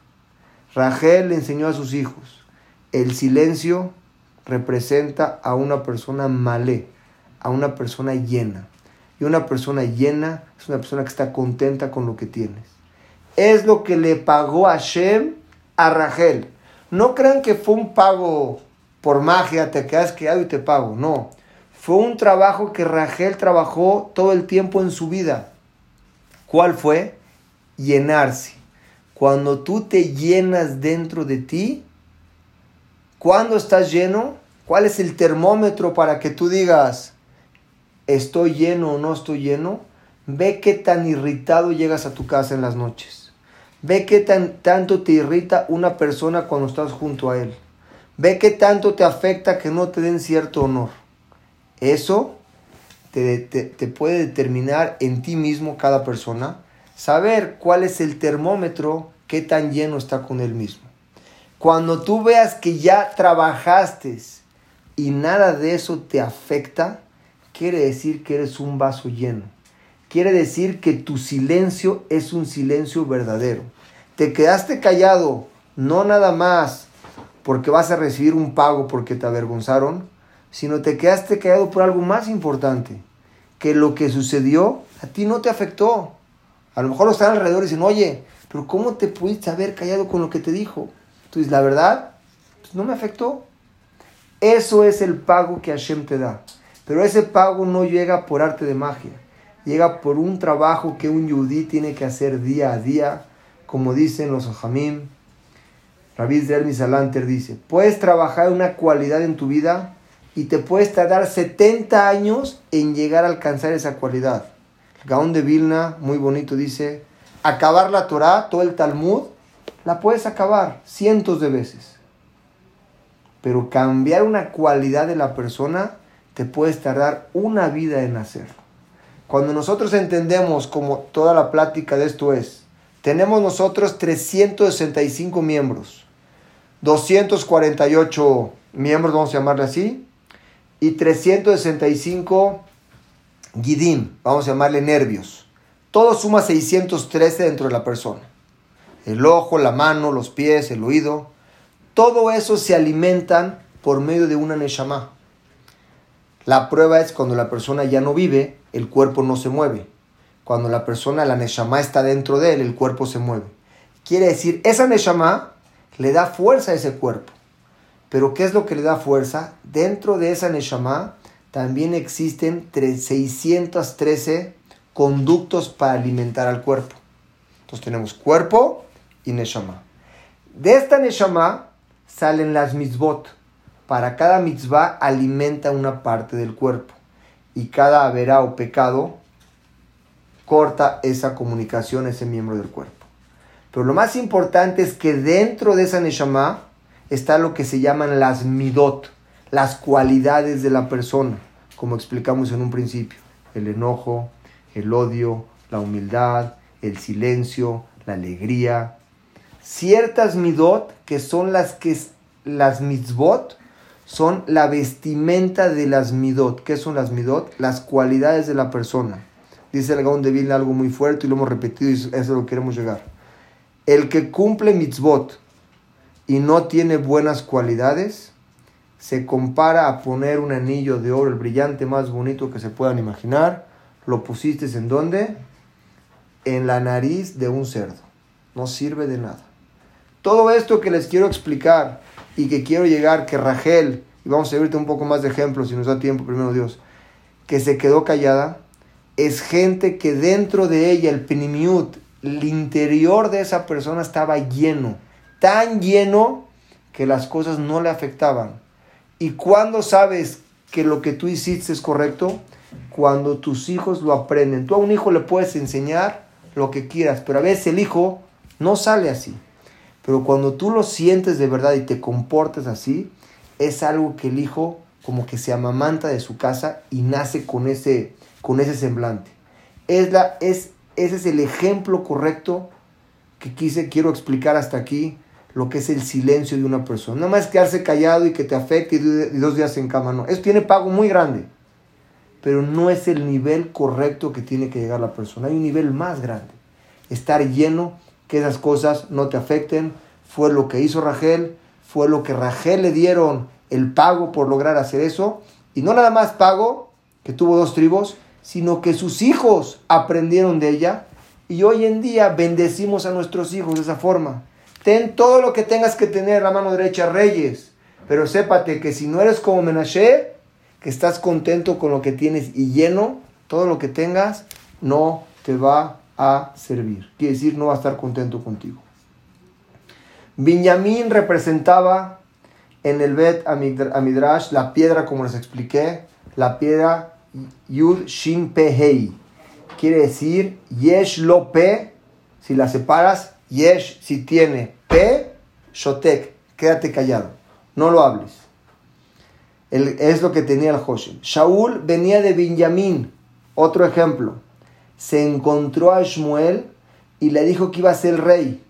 Rachel le enseñó a sus hijos, el silencio representa a una persona malé, a una persona llena. Y una persona llena es una persona que está contenta con lo que tienes. Es lo que le pagó a Shem a Rachel. No crean que fue un pago por magia, te quedas quedado y te pago. No. Fue un trabajo que Rachel trabajó todo el tiempo en su vida. ¿Cuál fue? Llenarse. Cuando tú te llenas dentro de ti, cuando estás lleno, ¿cuál es el termómetro para que tú digas, estoy lleno o no estoy lleno? Ve qué tan irritado llegas a tu casa en las noches. Ve qué tan, tanto te irrita una persona cuando estás junto a él. Ve qué tanto te afecta que no te den cierto honor. Eso te, te, te puede determinar en ti mismo cada persona, saber cuál es el termómetro, qué tan lleno está con él mismo. Cuando tú veas que ya trabajaste y nada de eso te afecta, quiere decir que eres un vaso lleno. Quiere decir que tu silencio es un silencio verdadero. Te quedaste callado, no nada más porque vas a recibir un pago porque te avergonzaron, sino te quedaste callado por algo más importante, que lo que sucedió a ti no te afectó. A lo mejor lo están alrededor y dicen, oye, pero ¿cómo te pudiste haber callado con lo que te dijo? Tú dices, la verdad, pues no me afectó. Eso es el pago que Hashem te da. Pero ese pago no llega por arte de magia. Llega por un trabajo que un yudí tiene que hacer día a día, como dicen los Ojamim. Rabbi Zermi Salanter dice, puedes trabajar una cualidad en tu vida y te puedes tardar 70 años en llegar a alcanzar esa cualidad. Gaón de Vilna, muy bonito, dice, acabar la Torah, todo el Talmud, la puedes acabar cientos de veces. Pero cambiar una cualidad de la persona te puedes tardar una vida en hacerlo. Cuando nosotros entendemos como toda la plática de esto es, tenemos nosotros 365 miembros, 248 miembros, vamos a llamarle así, y 365 guidim, vamos a llamarle nervios. Todo suma 613 dentro de la persona. El ojo, la mano, los pies, el oído. Todo eso se alimentan por medio de una neshama. La prueba es cuando la persona ya no vive, el cuerpo no se mueve. Cuando la persona, la neshama está dentro de él, el cuerpo se mueve. Quiere decir, esa neshama le da fuerza a ese cuerpo. Pero ¿qué es lo que le da fuerza? Dentro de esa Neshama también existen tre- 613 conductos para alimentar al cuerpo. Entonces tenemos cuerpo y Neshama. De esta Neshama salen las mitzvot. Para cada mitzvah alimenta una parte del cuerpo. Y cada averá o pecado corta esa comunicación, ese miembro del cuerpo. Pero lo más importante es que dentro de esa Neshama está lo que se llaman las midot, las cualidades de la persona, como explicamos en un principio. El enojo, el odio, la humildad, el silencio, la alegría. Ciertas midot que son las que las mitzvot son la vestimenta de las midot. ¿Qué son las midot? Las cualidades de la persona. Dice el Gaón de Vilna algo muy fuerte y lo hemos repetido y eso lo que queremos llegar. El que cumple mitzvot y no tiene buenas cualidades, se compara a poner un anillo de oro, el brillante más bonito que se puedan imaginar. Lo pusiste en dónde? En la nariz de un cerdo. No sirve de nada. Todo esto que les quiero explicar y que quiero llegar, que Rachel, y vamos a ver un poco más de ejemplos si nos da tiempo, primero Dios, que se quedó callada, es gente que dentro de ella, el penimiut, el interior de esa persona estaba lleno, tan lleno que las cosas no le afectaban. ¿Y cuando sabes que lo que tú hiciste es correcto? Cuando tus hijos lo aprenden. Tú a un hijo le puedes enseñar lo que quieras, pero a veces el hijo no sale así. Pero cuando tú lo sientes de verdad y te comportas así, es algo que el hijo como que se amamanta de su casa y nace con ese, con ese semblante. Es la, es, ese es el ejemplo correcto que quise, quiero explicar hasta aquí lo que es el silencio de una persona. No más quedarse callado y que te afecte y dos días en cama, no. Eso tiene pago muy grande, pero no es el nivel correcto que tiene que llegar la persona. Hay un nivel más grande. Estar lleno, que esas cosas no te afecten. Fue lo que hizo Rachel, fue lo que Rachel le dieron el pago por lograr hacer eso. Y no nada más pago, que tuvo dos tribus, sino que sus hijos aprendieron de ella. Y hoy en día bendecimos a nuestros hijos de esa forma. Ten todo lo que tengas que tener la mano derecha, reyes. Pero sépate que si no eres como Menashe, que estás contento con lo que tienes y lleno, todo lo que tengas no te va a servir. Quiere decir, no va a estar contento contigo. Benjamín representaba en el Bet Amidrash la piedra, como les expliqué, la piedra Yud Shin Pe Hei. Quiere decir, Yesh Lo Pe, si la separas, Yesh si tiene, Pe, Shotek, quédate callado, no lo hables. Es lo que tenía el Hoshem. Shaul venía de Benjamín, otro ejemplo. Se encontró a Shmuel y le dijo que iba a ser rey.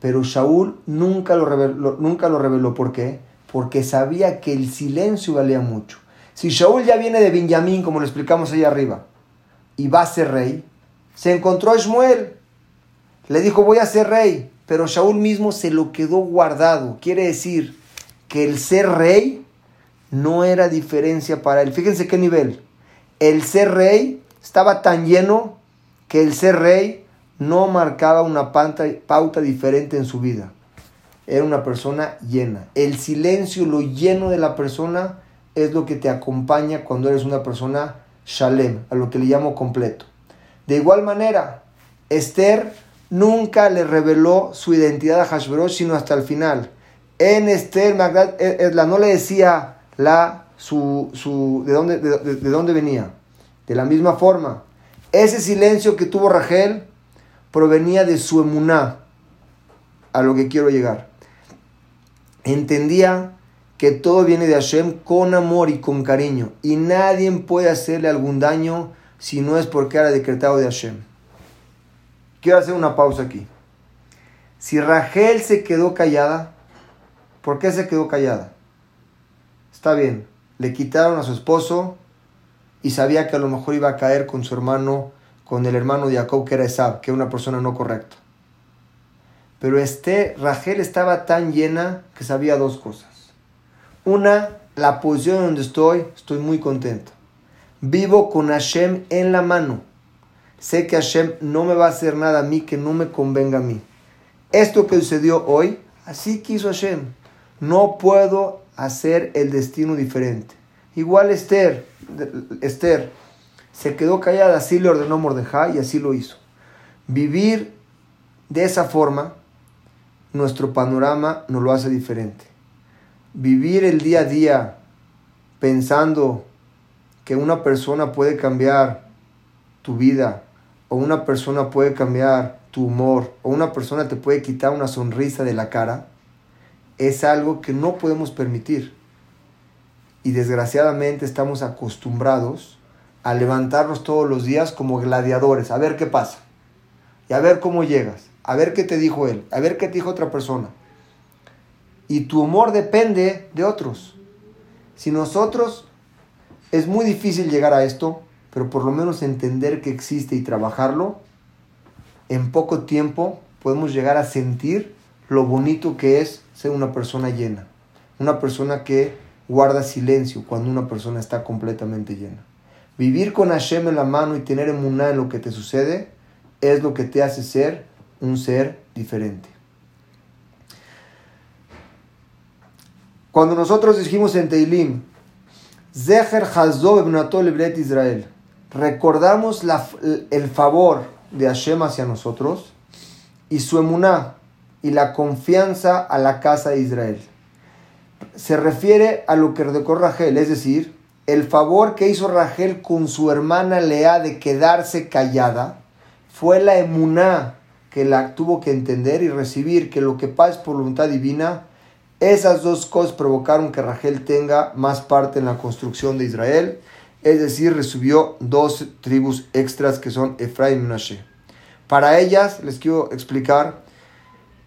Pero Shaul nunca lo reveló. Nunca lo reveló. ¿Por qué? Porque sabía que el silencio valía mucho. Si Shaul ya viene de Benjamín, como lo explicamos ahí arriba, y va a ser rey, se encontró a Shmuel. Le dijo, voy a ser rey. Pero Shaul mismo se lo quedó guardado. Quiere decir que el ser rey no era diferencia para él. Fíjense qué nivel. El ser rey estaba tan lleno que el ser rey no marcaba una pauta, pauta diferente en su vida. Era una persona llena. El silencio, lo lleno de la persona, es lo que te acompaña cuando eres una persona shalem, a lo que le llamo completo. De igual manera, Esther nunca le reveló su identidad a Hashverosh, sino hasta el final. En Esther, la no le decía la, su, su, de, dónde, de, de, de dónde venía. De la misma forma, ese silencio que tuvo Rachel provenía de su emuná, a lo que quiero llegar. Entendía que todo viene de Hashem con amor y con cariño, y nadie puede hacerle algún daño si no es porque era decretado de Hashem. Quiero hacer una pausa aquí. Si Rachel se quedó callada, ¿por qué se quedó callada? Está bien, le quitaron a su esposo y sabía que a lo mejor iba a caer con su hermano, con el hermano de Jacob, que era Esab, que era una persona no correcta. Pero este, Rachel estaba tan llena que sabía dos cosas. Una, la posición donde estoy, estoy muy contento. Vivo con Hashem en la mano. Sé que Hashem no me va a hacer nada a mí que no me convenga a mí. Esto que sucedió hoy, así quiso Hashem. No puedo hacer el destino diferente. Igual Esther, Esther se quedó callada, así le ordenó Mordejai y así lo hizo. Vivir de esa forma, nuestro panorama nos lo hace diferente. Vivir el día a día pensando que una persona puede cambiar tu vida, o una persona puede cambiar tu humor, o una persona te puede quitar una sonrisa de la cara, es algo que no podemos permitir. Y desgraciadamente estamos acostumbrados a levantarnos todos los días como gladiadores, a ver qué pasa, y a ver cómo llegas, a ver qué te dijo él, a ver qué te dijo otra persona. Y tu humor depende de otros. Si nosotros, es muy difícil llegar a esto, pero por lo menos entender que existe y trabajarlo, en poco tiempo podemos llegar a sentir lo bonito que es ser una persona llena. Una persona que guarda silencio cuando una persona está completamente llena. Vivir con Hashem en la mano y tener emuná en lo que te sucede es lo que te hace ser un ser diferente. Cuando nosotros dijimos en Teilim, Zeher Hazov Israel, recordamos la, el favor de Hashem hacia nosotros y su emuná y la confianza a la casa de Israel. Se refiere a lo que redecó Rachel, es decir, el favor que hizo Rachel con su hermana Lea de quedarse callada fue la emuná que la tuvo que entender y recibir que lo que pasa es por voluntad divina. Esas dos cosas provocaron que Rachel tenga más parte en la construcción de Israel, es decir, recibió dos tribus extras que son Efraín y Menashe. Para ellas, les quiero explicar,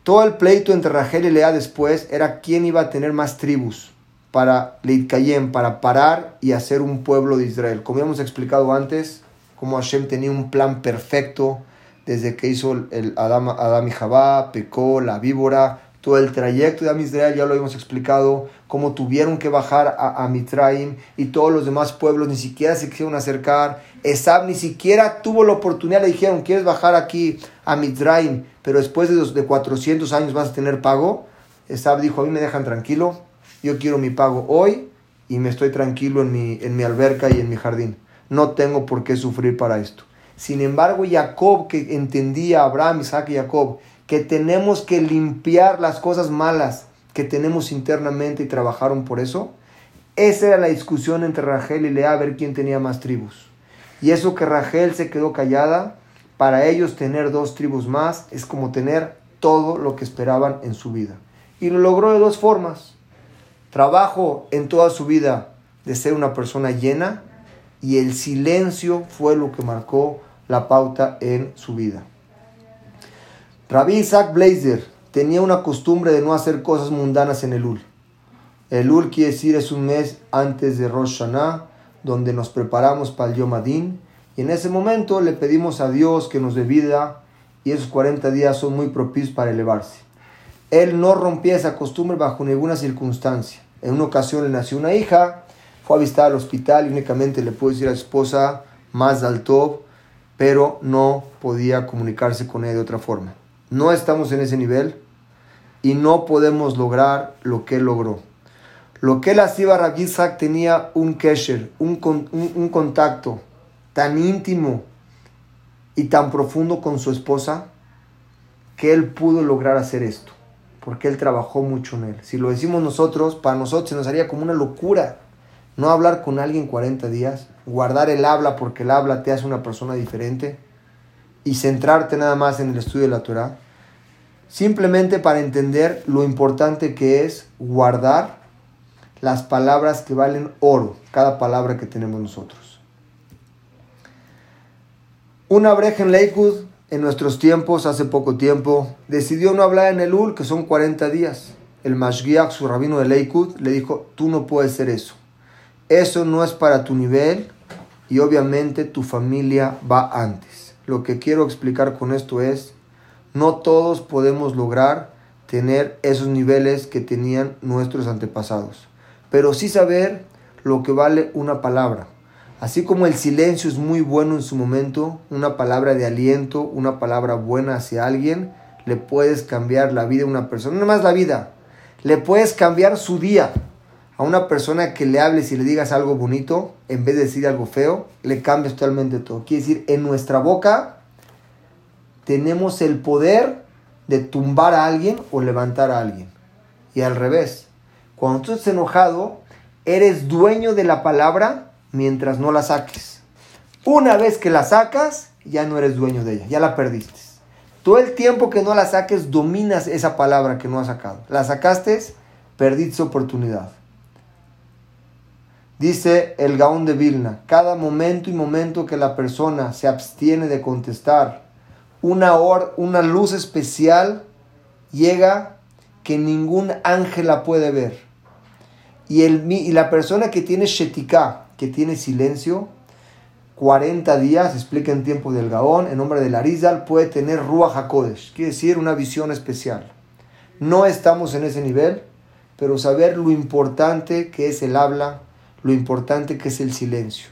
todo el pleito entre Rachel y Lea después era quién iba a tener más tribus para Leitcayem, para parar y hacer un pueblo de Israel. Como hemos explicado antes, como Hashem tenía un plan perfecto desde que hizo el Adam, Adam y Javá, pecó, la víbora, todo el trayecto de Am Israel, ya lo hemos explicado, cómo tuvieron que bajar a, a Mitraim y todos los demás pueblos ni siquiera se quisieron acercar. Esab ni siquiera tuvo la oportunidad, le dijeron, ¿quieres bajar aquí a Mitraim? Pero después de, de 400 años vas a tener pago. Esab dijo, a mí me dejan tranquilo, yo quiero mi pago hoy y me estoy tranquilo en mi, en mi alberca y en mi jardín. No tengo por qué sufrir para esto. Sin embargo, Jacob, que entendía, Abraham, Isaac y Jacob, que tenemos que limpiar las cosas malas que tenemos internamente y trabajaron por eso, esa era la discusión entre Rachel y Lea, a ver quién tenía más tribus. Y eso que Rachel se quedó callada, para ellos tener dos tribus más es como tener todo lo que esperaban en su vida. Y lo logró de dos formas. Trabajo en toda su vida de ser una persona llena y el silencio fue lo que marcó la pauta en su vida. Rabbi Isaac Blazer tenía una costumbre de no hacer cosas mundanas en el Ul. El Ul quiere decir es un mes antes de Rosh Hashanah, donde nos preparamos para el Yom Adin, y en ese momento le pedimos a Dios que nos dé vida, y esos 40 días son muy propicios para elevarse. Él no rompía esa costumbre bajo ninguna circunstancia. En una ocasión le nació una hija, fue a visitar al hospital y únicamente le pudo decir a su esposa, más alto, pero no podía comunicarse con ella de otra forma. No estamos en ese nivel y no podemos lograr lo que él logró. Lo que él hacía, Rabbi Isaac tenía un kesher, un, un, contacto tan íntimo y tan profundo con su esposa que él pudo lograr hacer esto, porque él trabajó mucho en él. Si lo decimos nosotros, para nosotros se nos haría como una locura no hablar con alguien 40 días, guardar el habla porque el habla te hace una persona diferente y centrarte nada más en el estudio de la Torah simplemente para entender lo importante que es guardar las palabras que valen oro, cada palabra que tenemos nosotros. Una breja en Lakewood, en nuestros tiempos, hace poco tiempo, decidió no hablar en el UL, que son 40 días. El Mashgiach, su rabino de Lakewood, le dijo, tú no puedes ser eso. Eso no es para tu nivel y obviamente tu familia va antes. Lo que quiero explicar con esto es, no todos podemos lograr tener esos niveles que tenían nuestros antepasados, pero sí saber lo que vale una palabra. Así como el silencio es muy bueno en su momento, una palabra de aliento, una palabra buena hacia alguien, le puedes cambiar la vida a una persona, no más la vida, le puedes cambiar su día. a una persona que le hables y le digas algo bonito, en vez de decir algo feo, le cambias totalmente todo. Quiere decir, en nuestra boca tenemos el poder de tumbar a alguien o levantar a alguien. Y al revés, cuando tú estás enojado, eres dueño de la palabra mientras no la saques. Una vez que la sacas, ya no eres dueño de ella, ya la perdiste. Todo el tiempo que no la saques, dominas esa palabra que no has sacado. La sacaste, perdiste oportunidad. Dice el Gaón de Vilna, cada momento y momento que la persona se abstiene de contestar, una, una luz especial llega que ningún ángel la puede ver. Y, el, y la persona que tiene shetika, que tiene silencio, 40 días, explica en tiempo del Gaón, en nombre del Arizal, puede tener Ruach HaKodesh, quiere decir una visión especial. No estamos en ese nivel, pero saber lo importante que es el habla, lo importante que es el silencio.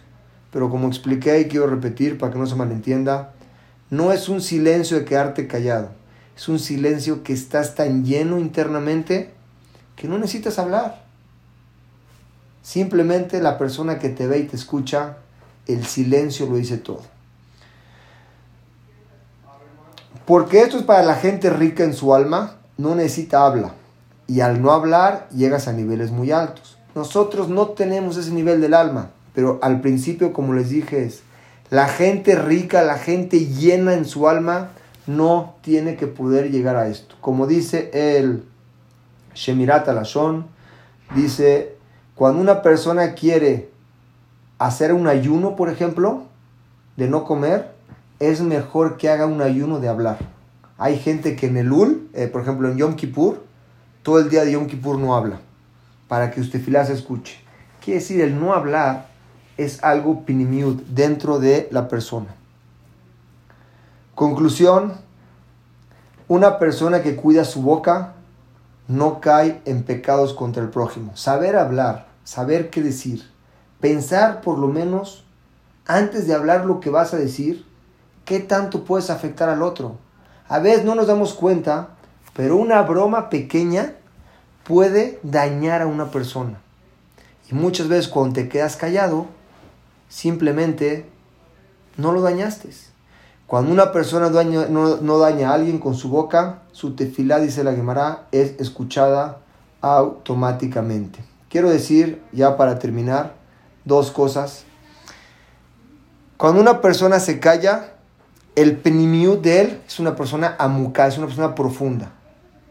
Pero como expliqué y quiero repetir para que no se malentienda, no es un silencio de quedarte callado, es un silencio que estás tan lleno internamente que no necesitas hablar. Simplemente la persona que te ve y te escucha el silencio lo dice todo. Porque esto es para la gente rica en su alma, no necesita habla. Y al no hablar llegas a niveles muy altos. Nosotros no tenemos ese nivel del alma, pero al principio, como les dije, es la gente rica, la gente llena en su alma, no tiene que poder llegar a esto. Como dice el Shemirat Alashon, dice, cuando una persona quiere hacer un ayuno, por ejemplo, de no comer, es mejor que haga un ayuno de hablar. Hay gente que en el Ul, eh, por ejemplo en Yom Kippur, todo el día de Yom Kippur no habla, para que usted filá se escuche. Quiere decir, el no hablar es algo pinimiut dentro de la persona. Conclusión, una persona que cuida su boca no cae en pecados contra el prójimo. Saber hablar, saber qué decir, pensar por lo menos antes de hablar lo que vas a decir, qué tanto puedes afectar al otro. A veces no nos damos cuenta, pero una broma pequeña puede dañar a una persona. Y muchas veces cuando te quedas callado, simplemente no lo dañaste. Cuando una persona no, daña a alguien con su boca, su tefilá, dice la Gemara, es escuchada automáticamente. Quiero decir, ya para terminar, dos cosas. Cuando una persona se calla, el penimiu de él es una persona amuca, es una persona profunda.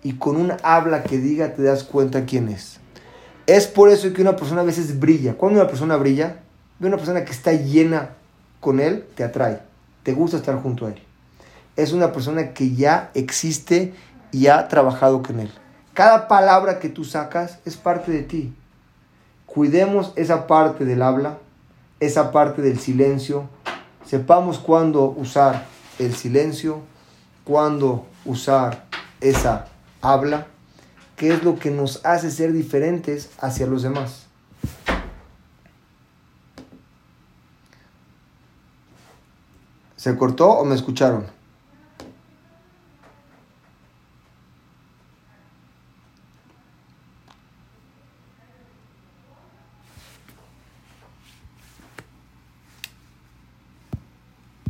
Y con un habla que diga te das cuenta quién es. Es por eso que una persona a veces brilla. Cuando una persona brilla, ve una persona que está llena con él, te atrae. Te gusta estar junto a él. Es una persona que ya existe y ha trabajado con él. Cada palabra que tú sacas es parte de ti. Cuidemos esa parte del habla, esa parte del silencio. Sepamos cuándo usar el silencio, cuándo usar esa habla, que es lo que nos hace ser diferentes hacia los demás. ¿Se cortó o me escucharon?